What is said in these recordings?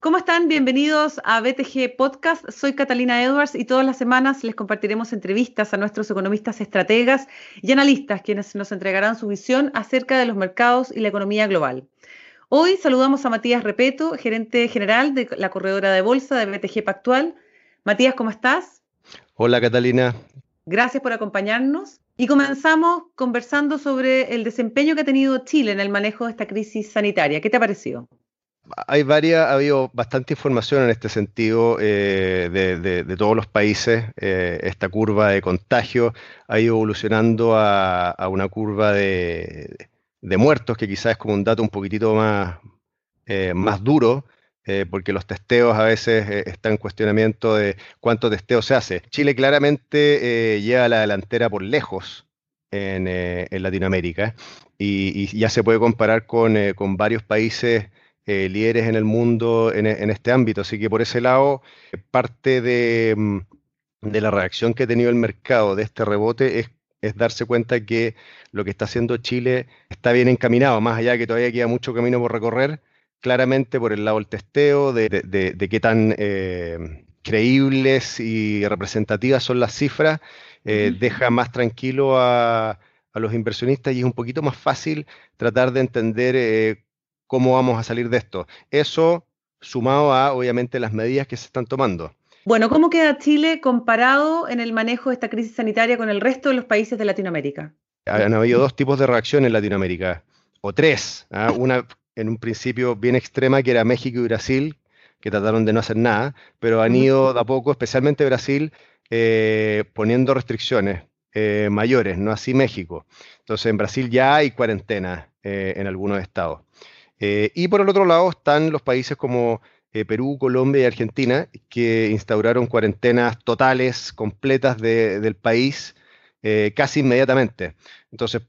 ¿Cómo están? Bienvenidos a BTG Podcast. Soy Catalina Edwards y todas las semanas les compartiremos entrevistas a nuestros economistas estrategas y analistas, quienes nos entregarán su visión acerca de los mercados y la economía global. Hoy saludamos a Matías Repeto, gerente general de la corredora de bolsa de BTG Pactual. Matías, ¿cómo estás? Hola, Catalina. Gracias por acompañarnos. Y comenzamos conversando sobre el desempeño que ha tenido Chile en el manejo de esta crisis sanitaria. ¿Qué te ha parecido? hay varias, ha habido bastante información en este sentido eh, de, todos los países. Eh, esta curva de contagio ha ido evolucionando a, una curva de, muertos, que quizás es como un dato un poquitito más, eh, más duro, porque los testeos a veces están en cuestionamiento de cuánto testeo se hace. Chile claramente lleva a la delantera por lejos en, Latinoamérica y, ya se puede comparar con, con varios países eh, líderes en el mundo en, este ámbito. Así que por ese lado, parte mm, de, la reacción que ha tenido el mercado de este rebote es, darse cuenta que lo que está haciendo Chile está bien encaminado, más allá de que todavía queda mucho camino por recorrer, claramente por el lado del testeo, de, qué tan eh, creíbles y representativas son las cifras, eh, deja más tranquilo a, los inversionistas y es un poquito más fácil tratar de entender cómo vamos a salir de esto. Eso sumado a, obviamente, las medidas que se están tomando. Bueno, ¿cómo queda Chile comparado en el manejo de esta crisis sanitaria con el resto de los países de Latinoamérica? Han habido dos tipos de reacción en Latinoamérica, o tres. ¿ah? Una en un principio bien extrema, que era México y Brasil, que trataron de no hacer nada, pero han ido de a poco, especialmente Brasil, eh, poniendo restricciones eh, mayores, no así México. Entonces en Brasil ya hay cuarentena eh, en algunos estados. Y por el otro lado están los países como Perú, Colombia y Argentina, que instauraron cuarentenas totales, completas del país casi inmediatamente. Entonces,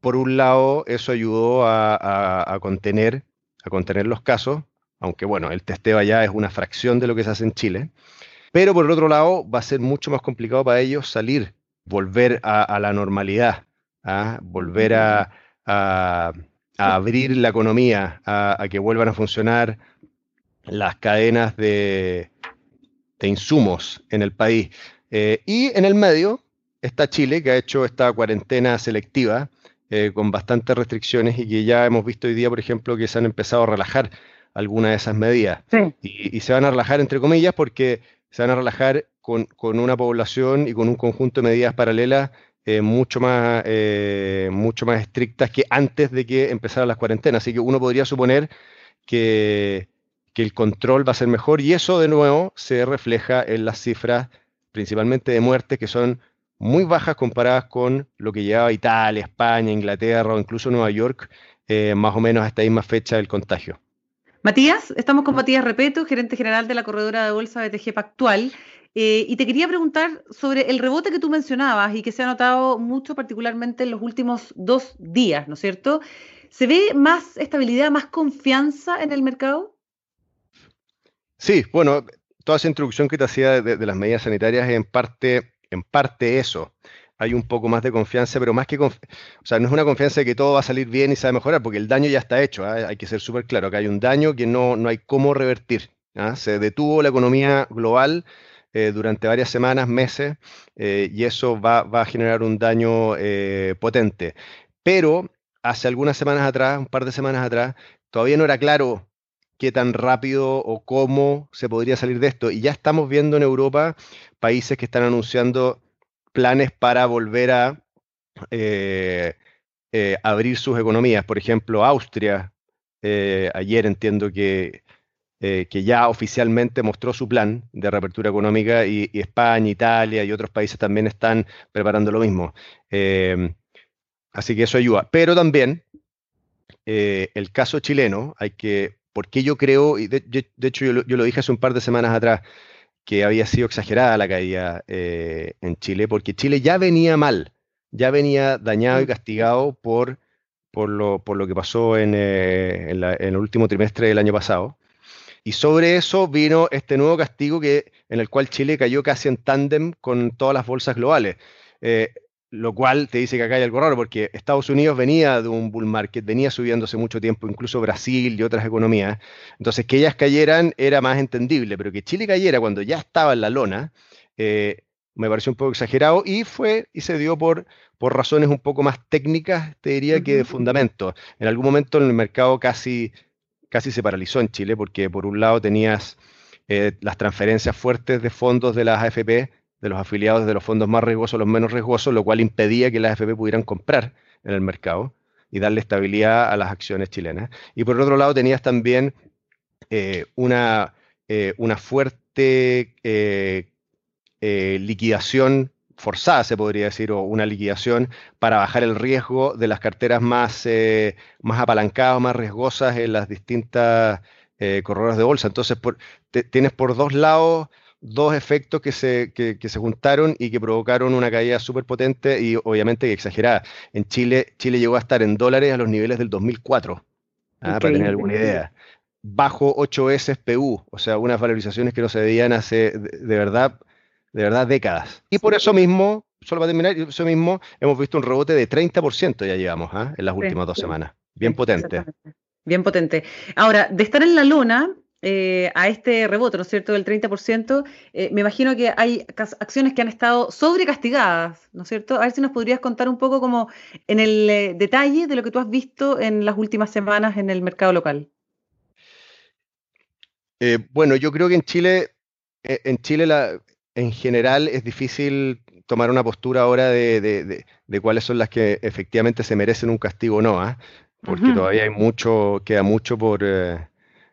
por un lado, eso ayudó a, contener, a contener los casos, aunque bueno, el testeo allá es una fracción de lo que se hace en Chile. Pero por el otro lado, va a ser mucho más complicado para ellos salir, volver a, la normalidad, ¿ah? volver a, a abrir la economía, a, que vuelvan a funcionar las cadenas de, insumos en el país. Eh, y en el medio está Chile, que ha hecho esta cuarentena selectiva eh, con bastantes restricciones y que ya hemos visto hoy día, por ejemplo, que se han empezado a relajar algunas de esas medidas. Y, se van a relajar, entre comillas, porque se van a relajar con, con una población y con un conjunto de medidas paralelas eh, mucho, más, eh, mucho más estrictas que antes de que empezaran las cuarentenas. Así que uno podría suponer que, que, el control va a ser mejor y eso de nuevo se refleja en las cifras principalmente de muertes que son muy bajas comparadas con lo que llevaba Italia, España, Inglaterra o incluso Nueva York, eh, más o menos a esta misma fecha del contagio. Matías, estamos con Matías Repeto, gerente general de la corredora de bolsa BTG Pactual. Eh, y te quería preguntar sobre el rebote que tú mencionabas y que se ha notado mucho particularmente en los últimos dos días, ¿no es cierto? ¿Se ve más estabilidad, más confianza en el mercado? Sí, bueno, toda esa introducción que te hacía de, las medidas sanitarias es en parte, en parte eso. Hay un poco más de confianza, pero más que o sea, no es una confianza de que todo va a salir bien y se va a mejorar, porque el daño ya está hecho. ¿ah? Hay que ser súper claro que hay un daño que no, no hay cómo revertir. ¿ah? Se detuvo la economía global eh, durante varias semanas, meses, eh, y eso va, a generar un daño eh, potente. Pero hace algunas semanas atrás, un par de semanas atrás, todavía no era claro qué tan rápido o cómo se podría salir de esto. Y ya estamos viendo en Europa países que están anunciando planes para volver a abrir sus economías. Por ejemplo, Austria, ayer entiendo que eh, que ya oficialmente mostró su plan de reapertura económica y, España, Italia y otros países también están preparando lo mismo. Em, así que eso ayuda. Pero también eh, el caso chileno, hay que, porque yo creo, y de, hecho yo, lo dije hace un par de semanas atrás, que había sido exagerada la caída eh, en Chile, porque Chile ya venía mal, ya venía dañado y mm. castigado por, por, lo, por lo que pasó en, en el último trimestre del año pasado. Y sobre eso vino este nuevo castigo que, en el cual Chile cayó casi en tándem con todas las bolsas globales. Eh, lo cual te dice que acá hay algo raro, porque Estados Unidos venía de un bull market, venía subiéndose mucho tiempo, incluso Brasil y otras economías. Entonces, que ellas cayeran era más entendible, pero que Chile cayera cuando ya estaba en la lona, eh, me pareció un poco exagerado y fue y se dio por, por razones un poco más técnicas, te diría, que de fundamento. En algún momento en el mercado casi, casi se paralizó en Chile, porque por un lado tenías eh, las transferencias fuertes de fondos de las AFP de los afiliados de los fondos más riesgosos los menos riesgosos, lo cual impedía que las AFP pudieran comprar en el mercado y darle estabilidad a las acciones chilenas. Y por otro lado tenías también eh, una, eh, una, fuerte eh, liquidación forzada, se podría decir, o una liquidación para bajar el riesgo de las carteras más, más apalancadas, más riesgosas en las distintas corredoras de bolsa. Entonces, tienes por dos lados dos efectos que se, que, se juntaron y que provocaron una caída súper potente y obviamente exagerada. En Chile, Chile llegó a estar en dólares a los niveles del 2004, ¿ah? para tener alguna idea. Bajo 8 SPU, o sea, unas valorizaciones que no se veían hace de, verdad, de verdad décadas. Y por eso mismo, solo para terminar, eso mismo, hemos visto un rebote de 30% ya llevamos ¿ah? en las últimas dos semanas. Bien potente. Bien potente. Ahora, de estar en la luna, eh, a este rebote, ¿no es cierto?, del 30%, eh, me imagino que hay acciones que han estado sobrecastigadas, ¿no es cierto? A ver si nos podrías contar un poco como en el eh, detalle de lo que tú has visto en las últimas semanas en el mercado local. bueno, yo creo que en Chile, en Chile la, en general es difícil tomar una postura ahora de, cuáles son las que efectivamente se merecen un castigo o no, ¿ah? porque todavía hay mucho, queda mucho por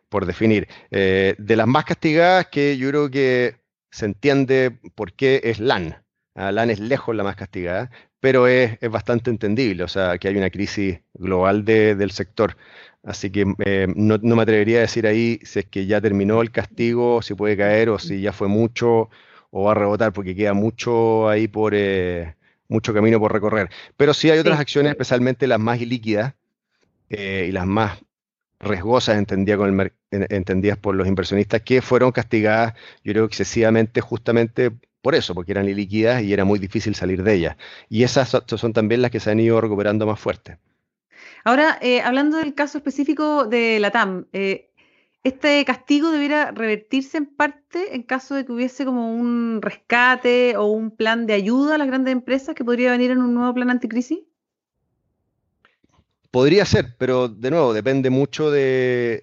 por definir. Eh, de las más castigadas, que yo creo que se entiende por qué es LAN. Ah, LAN es lejos la más castigada, pero es, bastante entendible, o sea, que hay una crisis global del sector. Así que eh, no, me atrevería a decir ahí si es que ya terminó el castigo, si puede caer o si ya fue mucho o va a rebotar, porque queda mucho ahí por eh, mucho camino por recorrer. Pero sí hay otras acciones, especialmente las más ilíquidas y las más riesgosas entendía con el, entendidas por los inversionistas que fueron castigadas, yo creo, excesivamente justamente por eso, porque eran ilíquidas y era muy difícil salir de ellas. Y esas son también las que se han ido recuperando más fuerte. Ahora, eh, hablando del caso específico de la TAM, eh, ¿este castigo debiera revertirse en parte en caso de que hubiese como un rescate o un plan de ayuda a las grandes empresas que podría venir en un nuevo plan anticrisis? Podría ser, pero de nuevo, depende mucho de,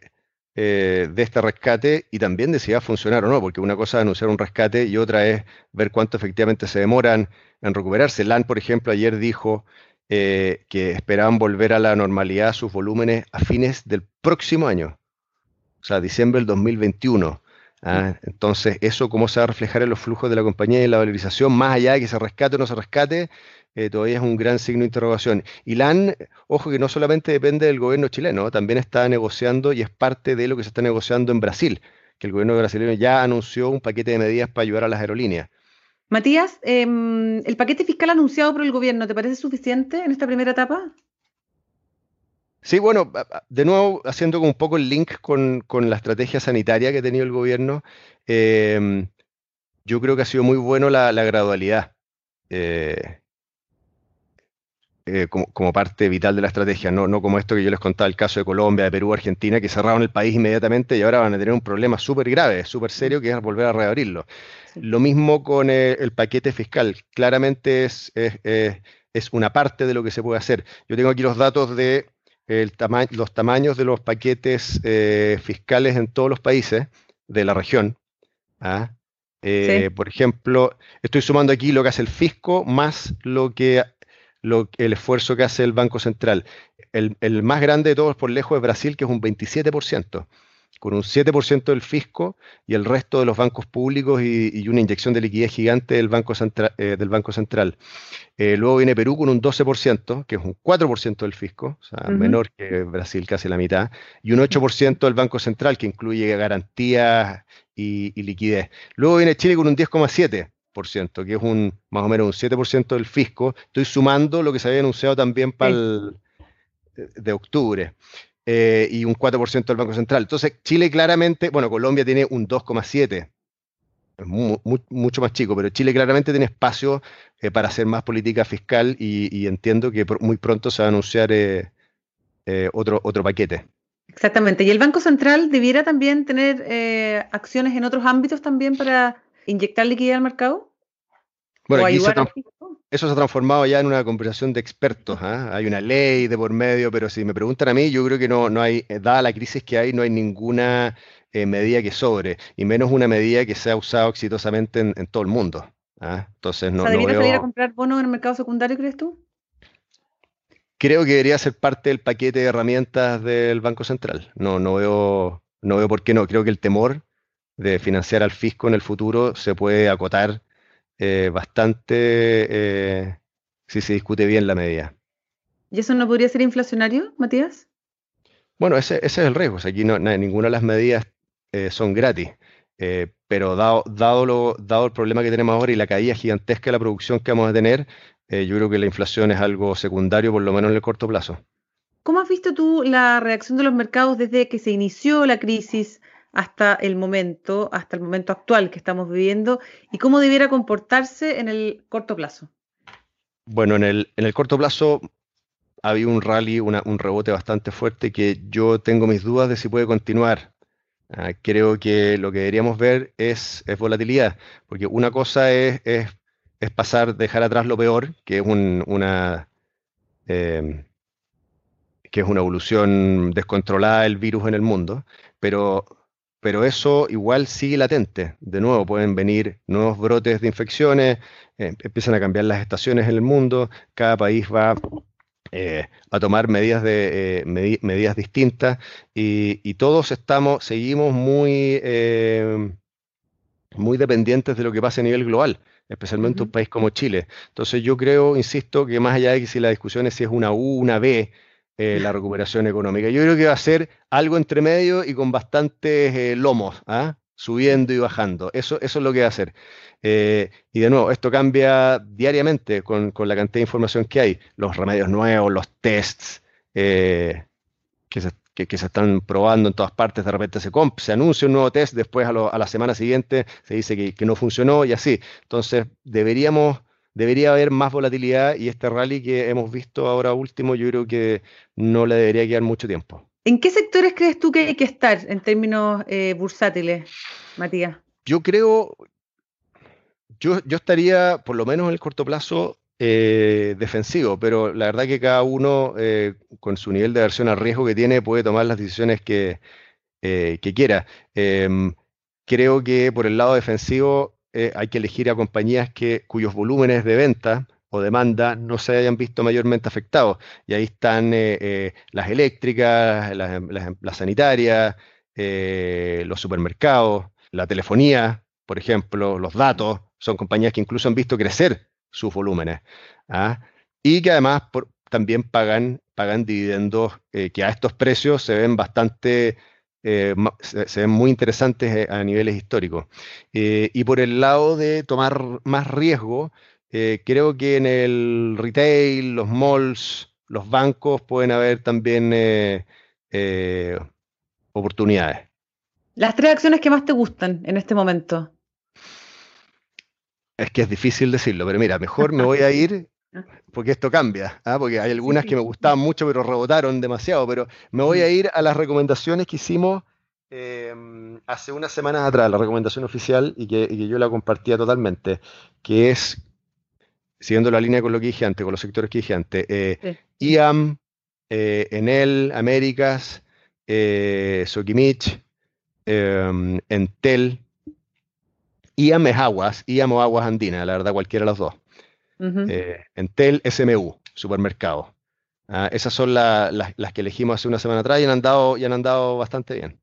eh, de este rescate y también de si va a funcionar o no, porque una cosa es anunciar un rescate y otra es ver cuánto efectivamente se demoran en recuperarse. LAN, por ejemplo, ayer dijo eh, que esperaban volver a la normalidad sus volúmenes a fines del próximo año, o sea, diciembre del 2021. ¿Ah? Entonces, eso cómo se va a reflejar en los flujos de la compañía y en la valorización, más allá de que se rescate o no se rescate, eh, todavía es un gran signo de interrogación. Y LAN, ojo que no solamente depende del gobierno chileno, también está negociando y es parte de lo que se está negociando en Brasil, que el gobierno brasileño ya anunció un paquete de medidas para ayudar a las aerolíneas. Matías, em, ¿el paquete fiscal anunciado por el gobierno te parece suficiente en esta primera etapa? Sí, bueno, de nuevo, haciendo un poco el link con, la estrategia sanitaria que ha tenido el gobierno, em, yo creo que ha sido muy bueno la, gradualidad. Eh, eh, como, parte vital de la estrategia, no, no como esto que yo les contaba, el caso de Colombia, de Perú, Argentina, que cerraron el país inmediatamente y ahora van a tener un problema súper grave, súper serio, que es volver a reabrirlo. Lo mismo con eh, el, paquete fiscal, claramente es, es, una parte de lo que se puede hacer. Yo tengo aquí los datos de el los tamaños de los paquetes eh, fiscales en todos los países de la región. ¿ah? Por ejemplo, estoy sumando aquí lo que hace el fisco más lo que el esfuerzo que hace el Banco Central. El, más grande de todos por lejos es Brasil, que es un 27%, con un 7% del fisco y el resto de los bancos públicos y, una inyección de liquidez gigante del Banco, eh, del banco Central. Eh, luego viene Perú con un 12%, que es un 4% del fisco, o sea, menor que Brasil, casi la mitad, y un 8% del Banco Central, que incluye garantías y, y liquidez. Luego viene Chile con un 10,7% que es un más o menos un 7% del fisco. Estoy sumando lo que se había anunciado también para el de octubre. Eh, y un 4% del Banco Central. Entonces, Chile claramente, bueno, Colombia tiene un 2,7%. es mucho más chico, pero Chile claramente tiene espacio eh, para hacer más política fiscal y, entiendo que muy pronto se va a anunciar eh, eh, otro, otro paquete. Exactamente. ¿Y el Banco Central debiera también tener acciones en otros ámbitos también para inyectar liquidez al mercado? Bueno, aquí eso se ha transformado ya en una conversación de expertos. ¿ah? Hay una ley de por medio, pero si me preguntan a mí, yo creo que no, no hay, dada la crisis que hay, no hay ninguna eh, medida que sobre, y menos una medida que se ha usado exitosamente en, todo el mundo. Entonces, no, ¿debería salir a comprar bonos en el mercado secundario, crees tú? Creo que debería ser parte del paquete de herramientas del Banco Central. No, no, veo, no veo por qué no. Creo que el temor de financiar al fisco en el futuro se puede acotar eh, bastante eh, si se discute bien la medida. ¿Y eso no podría ser inflacionario, Matías? Bueno, ese, ese es el riesgo. aquí no, ninguna de las medidas eh, son gratis. Pero dado, dado, lo, dado el problema que tenemos ahora y la caída gigantesca de la producción que vamos a tener, yo creo que la inflación es algo secundario, por lo menos en el corto plazo. ¿Cómo has visto tú la reacción de los mercados desde que se inició la crisis hasta el momento, hasta el momento actual que estamos viviendo, y cómo debiera comportarse en el corto plazo? Bueno, en el, en el corto plazo ha habido un rally, un rebote bastante fuerte que yo tengo mis dudas de si puede continuar. Ah, creo que lo que deberíamos ver es, volatilidad, porque una cosa es, pasar, dejar atrás lo peor, que es una, em, que es una evolución descontrolada del virus en el mundo, pero, pero eso igual sigue latente. De nuevo, pueden venir nuevos brotes de infecciones, em, empiezan a cambiar las estaciones en el mundo, cada país va eh, a tomar medidas, de, eh, medidas distintas y, todos estamos, seguimos muy, eh, muy dependientes de lo que pasa a nivel global, especialmente un país como Chile. Entonces yo creo, insisto, que más allá de que si la discusión es si es una U, una B, la recuperación económica, yo creo que va a ser algo entre medio y con bastantes lomos, ¿ah? subiendo y bajando. Eso, eso es lo que va a hacer. Eh, y de nuevo, esto cambia diariamente con, la cantidad de información que hay. Los remedios nuevos, los tests eh, que, se, están probando en todas partes, de repente se, se anuncia un nuevo test, después a, la semana siguiente se dice que, no funcionó y así. Entonces, deberíamos, debería haber más volatilidad y este rally que hemos visto ahora último, yo creo que no le debería quedar mucho tiempo. ¿En qué sectores crees tú que hay que estar en términos eh, bursátiles, Matías? Yo creo, yo, yo estaría, por lo menos en el corto plazo, eh, defensivo, pero la verdad que cada uno eh, con su nivel de aversión al riesgo que tiene puede tomar las decisiones que, que quiera. Em, creo que por el lado defensivo hay que elegir a compañías que, cuyos volúmenes de venta demanda no se hayan visto mayormente afectados. Y ahí están eh, eh, las eléctricas, las, sanitarias, eh, los supermercados, la telefonía, por ejemplo, los datos, son compañías que incluso han visto crecer sus volúmenes. ¿ah? Y que además también pagan, pagan dividendos que a estos precios se ven bastante... se, ven muy interesantes a niveles históricos. y por el lado de tomar más riesgo, eh, creo que en el retail, los malls, los bancos pueden haber también eh, eh, oportunidades. Las tres acciones que más te gustan en este momento. Es que es difícil decirlo, pero mira, mejor me voy a ir porque esto cambia, ¿ah? porque hay algunas que me gustaban mucho pero rebotaron demasiado, pero me voy a ir a las recomendaciones que hicimos em, hace unas semanas atrás, la recomendación oficial y que, y que, yo la compartía totalmente, que es siguiendo la línea con lo que dije antes, con los sectores que dije antes, eh, IAM, eh, Enel, Américas, eh, Sokimich, em, Entel, IAM es aguas, IAM o aguas andinas, la verdad, cualquiera de las dos. Entel, SMU, supermercado. Ah, esas son las que elegimos hace una semana atrás y han andado, y han andado bastante bien.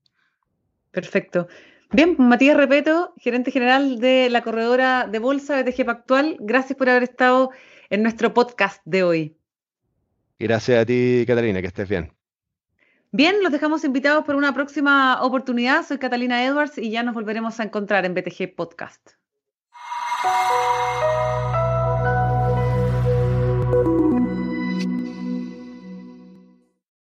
Perfecto. Bien, Matías Repeto, gerente general de la corredora de bolsa BTG Pactual, gracias por haber estado en nuestro podcast de hoy. Gracias a ti, Catalina, que estés bien. Bien, los dejamos invitados por una próxima oportunidad. Soy Catalina Edwards y ya nos volveremos a encontrar en BTG Podcast.